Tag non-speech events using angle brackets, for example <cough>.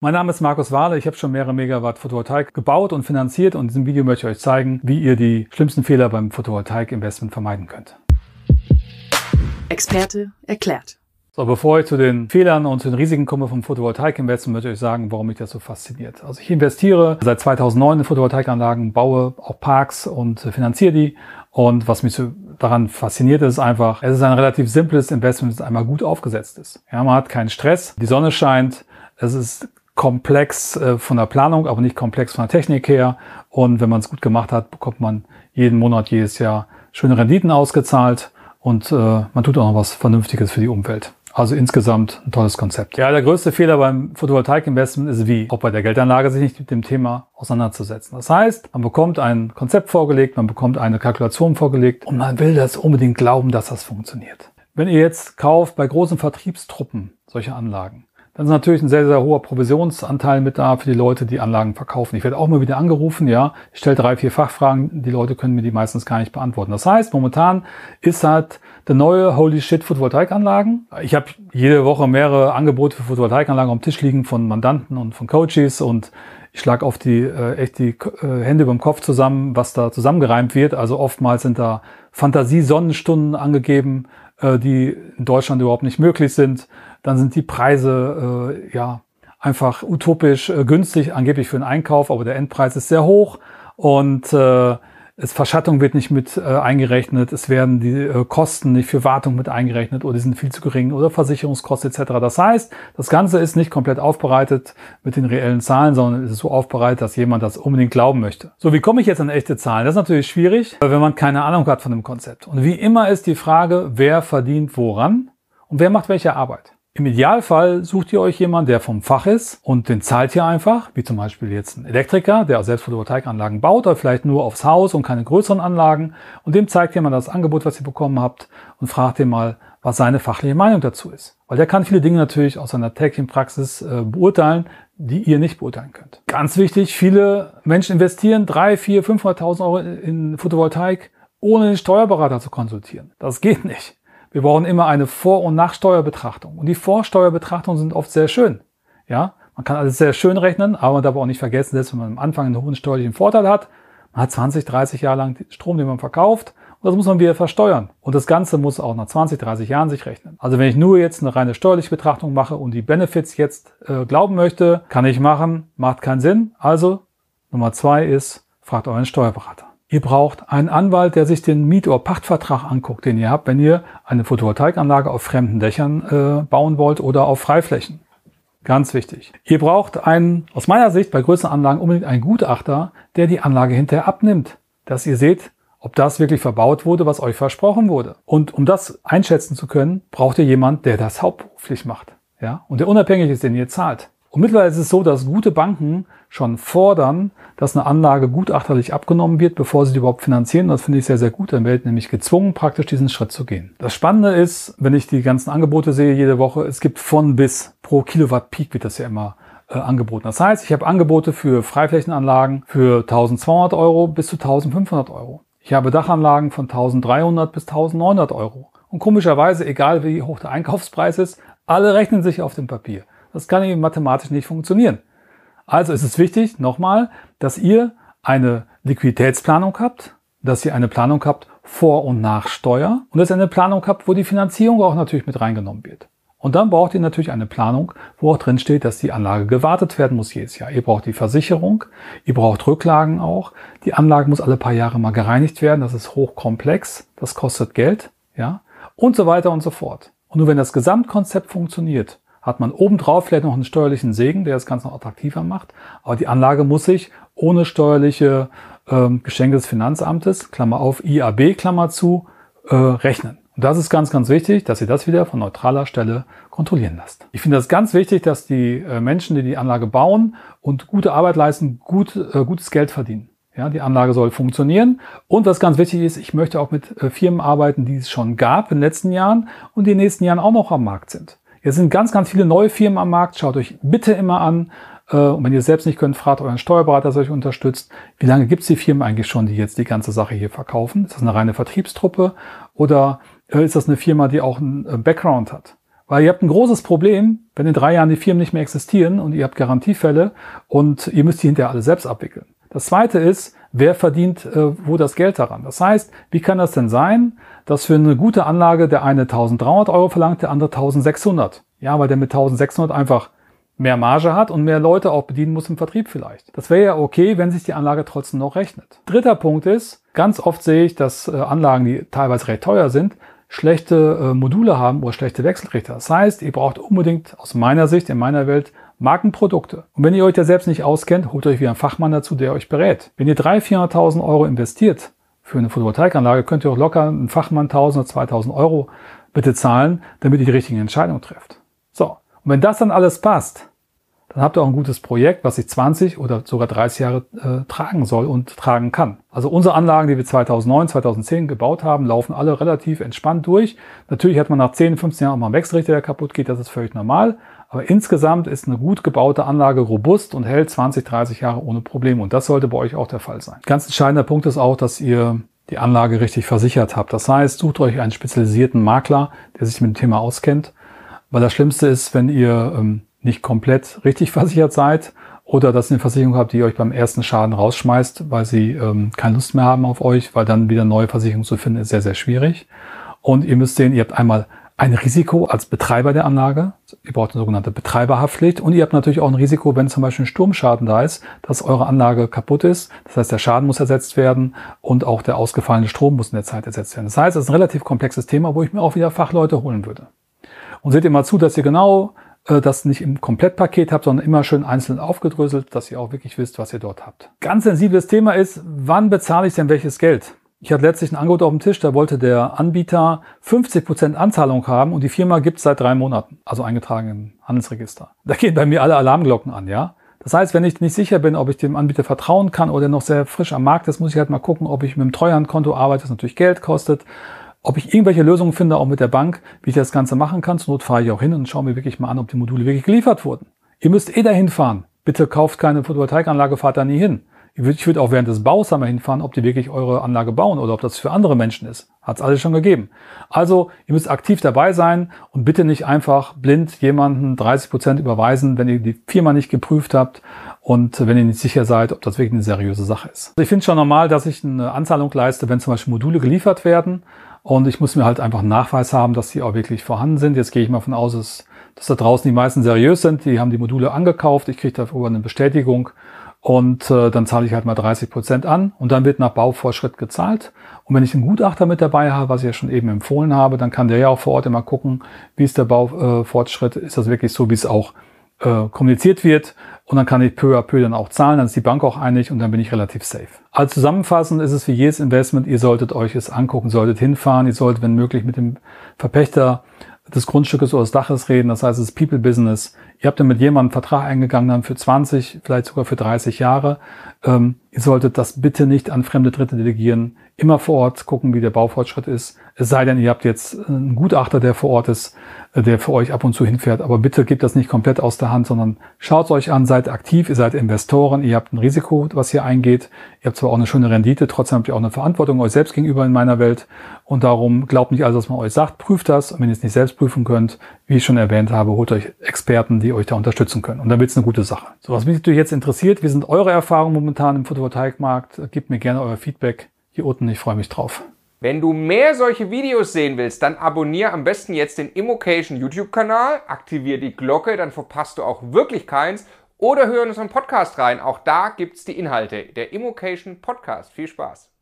Mein Name ist Markus Wahle. Ich habe schon mehrere Megawatt Photovoltaik gebaut und finanziert und in diesem Video möchte ich euch zeigen, wie ihr die schlimmsten Fehler beim Photovoltaik-Investment vermeiden könnt. Experte erklärt. So, bevor ich zu den Fehlern und zu den Risiken komme vom Photovoltaik-Investment, möchte ich euch sagen, warum mich das so fasziniert. Also ich investiere seit 2009 in Photovoltaikanlagen, baue auch Parks und finanziere die. Und was mich so daran fasziniert, ist einfach, es ist ein relativ simples Investment, das einmal gut aufgesetzt ist. Ja, man hat keinen Stress, die Sonne scheint, es ist komplex äh, von der Planung, aber nicht komplex von der Technik her. Und wenn man es gut gemacht hat, bekommt man jeden Monat, jedes Jahr schöne Renditen ausgezahlt und äh, man tut auch noch was Vernünftiges für die Umwelt. Also insgesamt ein tolles Konzept. Ja, der größte Fehler beim Photovoltaik-Investment ist wie, auch bei der Geldanlage, sich nicht mit dem Thema auseinanderzusetzen. Das heißt, man bekommt ein Konzept vorgelegt, man bekommt eine Kalkulation vorgelegt und man will das unbedingt glauben, dass das funktioniert. Wenn ihr jetzt kauft bei großen Vertriebstruppen solche Anlagen, dann ist natürlich ein sehr, sehr hoher Provisionsanteil mit da für die Leute, die Anlagen verkaufen. Ich werde auch mal wieder angerufen, ja. Ich stelle drei, vier Fachfragen, die Leute können mir die meistens gar nicht beantworten. Das heißt, momentan ist halt der neue Holy Shit Photovoltaikanlagen. Ich habe jede Woche mehrere Angebote für Photovoltaikanlagen am Tisch liegen von Mandanten und von Coaches und ich schlage oft die äh, echt die äh, Hände über dem Kopf zusammen, was da zusammengereimt wird. Also oftmals sind da Fantasie-Sonnenstunden angegeben, äh, die in Deutschland überhaupt nicht möglich sind dann sind die Preise äh, ja einfach utopisch äh, günstig, angeblich für den Einkauf, aber der Endpreis ist sehr hoch. Und äh, es Verschattung wird nicht mit äh, eingerechnet, es werden die äh, Kosten nicht für Wartung mit eingerechnet oder die sind viel zu gering oder Versicherungskosten etc. Das heißt, das Ganze ist nicht komplett aufbereitet mit den reellen Zahlen, sondern es ist so aufbereitet, dass jemand das unbedingt glauben möchte. So, wie komme ich jetzt an echte Zahlen? Das ist natürlich schwierig, wenn man keine Ahnung hat von dem Konzept. Und wie immer ist die Frage, wer verdient woran und wer macht welche Arbeit. Im Idealfall sucht ihr euch jemanden, der vom Fach ist und den zahlt ihr einfach, wie zum Beispiel jetzt ein Elektriker, der selbst Photovoltaikanlagen baut oder vielleicht nur aufs Haus und keine größeren Anlagen und dem zeigt ihr mal das Angebot, was ihr bekommen habt und fragt ihn mal, was seine fachliche Meinung dazu ist. Weil der kann viele Dinge natürlich aus seiner täglichen Praxis äh, beurteilen, die ihr nicht beurteilen könnt. Ganz wichtig, viele Menschen investieren 3, 4, 500.000 Euro in Photovoltaik, ohne den Steuerberater zu konsultieren. Das geht nicht. Wir brauchen immer eine Vor- und Nachsteuerbetrachtung. Und die Vorsteuerbetrachtungen sind oft sehr schön. Ja, man kann alles sehr schön rechnen, aber man darf auch nicht vergessen, dass wenn man am Anfang einen hohen steuerlichen Vorteil hat, man hat 20, 30 Jahre lang Strom, den man verkauft, und das muss man wieder versteuern. Und das Ganze muss auch nach 20, 30 Jahren sich rechnen. Also wenn ich nur jetzt eine reine steuerliche Betrachtung mache und die Benefits jetzt äh, glauben möchte, kann ich machen, macht keinen Sinn. Also Nummer zwei ist, fragt euren Steuerberater. Ihr braucht einen Anwalt, der sich den Miet- oder Pachtvertrag anguckt, den ihr habt, wenn ihr eine Photovoltaikanlage auf fremden Dächern äh, bauen wollt oder auf Freiflächen. Ganz wichtig. Ihr braucht einen, aus meiner Sicht, bei größeren Anlagen unbedingt einen Gutachter, der die Anlage hinterher abnimmt, dass ihr seht, ob das wirklich verbaut wurde, was euch versprochen wurde. Und um das einschätzen zu können, braucht ihr jemand, der das hauptberuflich macht. Ja? Und der unabhängig ist, den ihr zahlt. Und mittlerweile ist es so, dass gute Banken schon fordern, dass eine Anlage gutachterlich abgenommen wird, bevor sie die überhaupt finanzieren. Das finde ich sehr, sehr gut. Dann wird nämlich gezwungen, praktisch diesen Schritt zu gehen. Das Spannende ist, wenn ich die ganzen Angebote sehe jede Woche, es gibt von bis pro Kilowatt Peak wird das ja immer äh, angeboten. Das heißt, ich habe Angebote für Freiflächenanlagen für 1200 Euro bis zu 1500 Euro. Ich habe Dachanlagen von 1300 bis 1900 Euro. Und komischerweise, egal wie hoch der Einkaufspreis ist, alle rechnen sich auf dem Papier. Das kann eben mathematisch nicht funktionieren. Also ist es wichtig, nochmal, dass ihr eine Liquiditätsplanung habt, dass ihr eine Planung habt vor und nach Steuer und dass ihr eine Planung habt, wo die Finanzierung auch natürlich mit reingenommen wird. Und dann braucht ihr natürlich eine Planung, wo auch drin steht, dass die Anlage gewartet werden muss jedes Jahr. Ihr braucht die Versicherung, ihr braucht Rücklagen auch. Die Anlage muss alle paar Jahre mal gereinigt werden. Das ist hochkomplex. Das kostet Geld, ja. Und so weiter und so fort. Und nur wenn das Gesamtkonzept funktioniert, hat man obendrauf vielleicht noch einen steuerlichen Segen, der das Ganze noch attraktiver macht. Aber die Anlage muss sich ohne steuerliche ähm, Geschenke des Finanzamtes, Klammer auf, IAB, Klammer zu, äh, rechnen. Und das ist ganz, ganz wichtig, dass ihr das wieder von neutraler Stelle kontrollieren lasst. Ich finde das ganz wichtig, dass die äh, Menschen, die die Anlage bauen und gute Arbeit leisten, gut, äh, gutes Geld verdienen. Ja, die Anlage soll funktionieren. Und was ganz wichtig ist, ich möchte auch mit äh, Firmen arbeiten, die es schon gab in den letzten Jahren und die in den nächsten Jahren auch noch am Markt sind. Jetzt sind ganz, ganz viele neue Firmen am Markt. Schaut euch bitte immer an. Äh, und wenn ihr selbst nicht könnt, fragt euren Steuerberater, der euch unterstützt. Wie lange gibt es die Firmen eigentlich schon, die jetzt die ganze Sache hier verkaufen? Ist das eine reine Vertriebstruppe oder äh, ist das eine Firma, die auch einen äh, Background hat? Weil ihr habt ein großes Problem, wenn in drei Jahren die Firmen nicht mehr existieren und ihr habt Garantiefälle und ihr müsst die hinterher alle selbst abwickeln. Das zweite ist, wer verdient äh, wo das Geld daran? Das heißt, wie kann das denn sein, dass für eine gute Anlage der eine 1300 Euro verlangt, der andere 1600? Ja, weil der mit 1600 einfach mehr Marge hat und mehr Leute auch bedienen muss im Vertrieb vielleicht. Das wäre ja okay, wenn sich die Anlage trotzdem noch rechnet. Dritter Punkt ist, ganz oft sehe ich, dass äh, Anlagen, die teilweise recht teuer sind, schlechte äh, Module haben oder schlechte Wechselrichter. Das heißt, ihr braucht unbedingt aus meiner Sicht, in meiner Welt, Markenprodukte. Und wenn ihr euch da selbst nicht auskennt, holt euch wieder einen Fachmann dazu, der euch berät. Wenn ihr 300.000, 400.000 Euro investiert für eine Photovoltaikanlage, könnt ihr auch locker einen Fachmann 1.000 oder 2.000 Euro bitte zahlen, damit ihr die richtigen Entscheidungen trefft. So. Und wenn das dann alles passt, dann habt ihr auch ein gutes Projekt, was sich 20 oder sogar 30 Jahre äh, tragen soll und tragen kann. Also unsere Anlagen, die wir 2009, 2010 gebaut haben, laufen alle relativ entspannt durch. Natürlich hat man nach 10, 15 Jahren auch mal einen Wechselrichter, der kaputt geht, das ist völlig normal. Aber insgesamt ist eine gut gebaute Anlage robust und hält 20, 30 Jahre ohne Probleme. Und das sollte bei euch auch der Fall sein. Ganz entscheidender Punkt ist auch, dass ihr die Anlage richtig versichert habt. Das heißt, sucht euch einen spezialisierten Makler, der sich mit dem Thema auskennt. Weil das Schlimmste ist, wenn ihr ähm, nicht komplett richtig <laughs> versichert seid oder dass ihr eine Versicherung habt, die euch beim ersten Schaden rausschmeißt, weil sie ähm, keine Lust mehr haben auf euch, weil dann wieder neue Versicherung zu finden ist sehr, sehr schwierig. Und ihr müsst sehen, ihr habt einmal ein Risiko als Betreiber der Anlage. Ihr braucht eine sogenannte Betreiberhaftpflicht. Und ihr habt natürlich auch ein Risiko, wenn zum Beispiel ein Sturmschaden da ist, dass eure Anlage kaputt ist. Das heißt, der Schaden muss ersetzt werden und auch der ausgefallene Strom muss in der Zeit ersetzt werden. Das heißt, es ist ein relativ komplexes Thema, wo ich mir auch wieder Fachleute holen würde. Und seht ihr mal zu, dass ihr genau äh, das nicht im Komplettpaket habt, sondern immer schön einzeln aufgedröselt, dass ihr auch wirklich wisst, was ihr dort habt. Ganz sensibles Thema ist, wann bezahle ich denn welches Geld? Ich hatte letztlich ein Angebot auf dem Tisch, da wollte der Anbieter 50 Prozent Anzahlung haben und die Firma gibt es seit drei Monaten, also eingetragen im Handelsregister. Da gehen bei mir alle Alarmglocken an, ja. Das heißt, wenn ich nicht sicher bin, ob ich dem Anbieter vertrauen kann oder noch sehr frisch am Markt ist, muss ich halt mal gucken, ob ich mit dem Treuhandkonto arbeite, das natürlich Geld kostet ob ich irgendwelche Lösungen finde, auch mit der Bank, wie ich das Ganze machen kann. Zur Not fahre ich auch hin und schaue mir wirklich mal an, ob die Module wirklich geliefert wurden. Ihr müsst eh dahin fahren. Bitte kauft keine Photovoltaikanlage, fahrt da nie hin. Ich würde, ich würde auch während des Baus einmal hinfahren, ob die wirklich eure Anlage bauen oder ob das für andere Menschen ist. Hat's alles schon gegeben. Also, ihr müsst aktiv dabei sein und bitte nicht einfach blind jemanden 30 Prozent überweisen, wenn ihr die Firma nicht geprüft habt und wenn ihr nicht sicher seid, ob das wirklich eine seriöse Sache ist. Also ich finde schon normal, dass ich eine Anzahlung leiste, wenn zum Beispiel Module geliefert werden und ich muss mir halt einfach einen Nachweis haben, dass die auch wirklich vorhanden sind. Jetzt gehe ich mal von aus, dass, dass da draußen die meisten seriös sind. Die haben die Module angekauft. Ich kriege darüber eine Bestätigung. Und äh, dann zahle ich halt mal 30 Prozent an und dann wird nach Bauvorschritt gezahlt. Und wenn ich einen Gutachter mit dabei habe, was ich ja schon eben empfohlen habe, dann kann der ja auch vor Ort immer gucken, wie ist der Baufortschritt, äh, ist das wirklich so, wie es auch äh, kommuniziert wird und dann kann ich peu à peu dann auch zahlen, dann ist die Bank auch einig und dann bin ich relativ safe. Also zusammenfassend ist es wie jedes Investment, ihr solltet euch es angucken, solltet hinfahren, ihr solltet, wenn möglich, mit dem Verpächter des Grundstückes oder des Daches reden, das heißt, es ist People Business. Ihr habt dann mit jemandem einen Vertrag eingegangen, dann für 20, vielleicht sogar für 30 Jahre. Ähm, ihr solltet das bitte nicht an fremde Dritte delegieren. Immer vor Ort gucken, wie der Baufortschritt ist. Es sei denn, ihr habt jetzt einen Gutachter, der vor Ort ist, äh, der für euch ab und zu hinfährt. Aber bitte gebt das nicht komplett aus der Hand, sondern schaut es euch an, seid aktiv, ihr seid Investoren, ihr habt ein Risiko, was hier eingeht. Ihr habt zwar auch eine schöne Rendite, trotzdem habt ihr auch eine Verantwortung euch selbst gegenüber in meiner Welt. Und darum glaubt nicht alles, was man euch sagt, prüft das. Und wenn ihr es nicht selbst prüfen könnt, wie ich schon erwähnt habe, holt euch Experten, die euch da unterstützen können. Und dann wird es eine gute Sache. So, was mich natürlich jetzt interessiert, wie sind eure Erfahrungen momentan im Photovoltaikmarkt? Gebt mir gerne euer Feedback hier unten, ich freue mich drauf. Wenn du mehr solche Videos sehen willst, dann abonniere am besten jetzt den Immocation YouTube-Kanal, aktiviere die Glocke, dann verpasst du auch wirklich keins oder hör in unseren Podcast rein. Auch da gibt es die Inhalte. Der Immocation Podcast. Viel Spaß.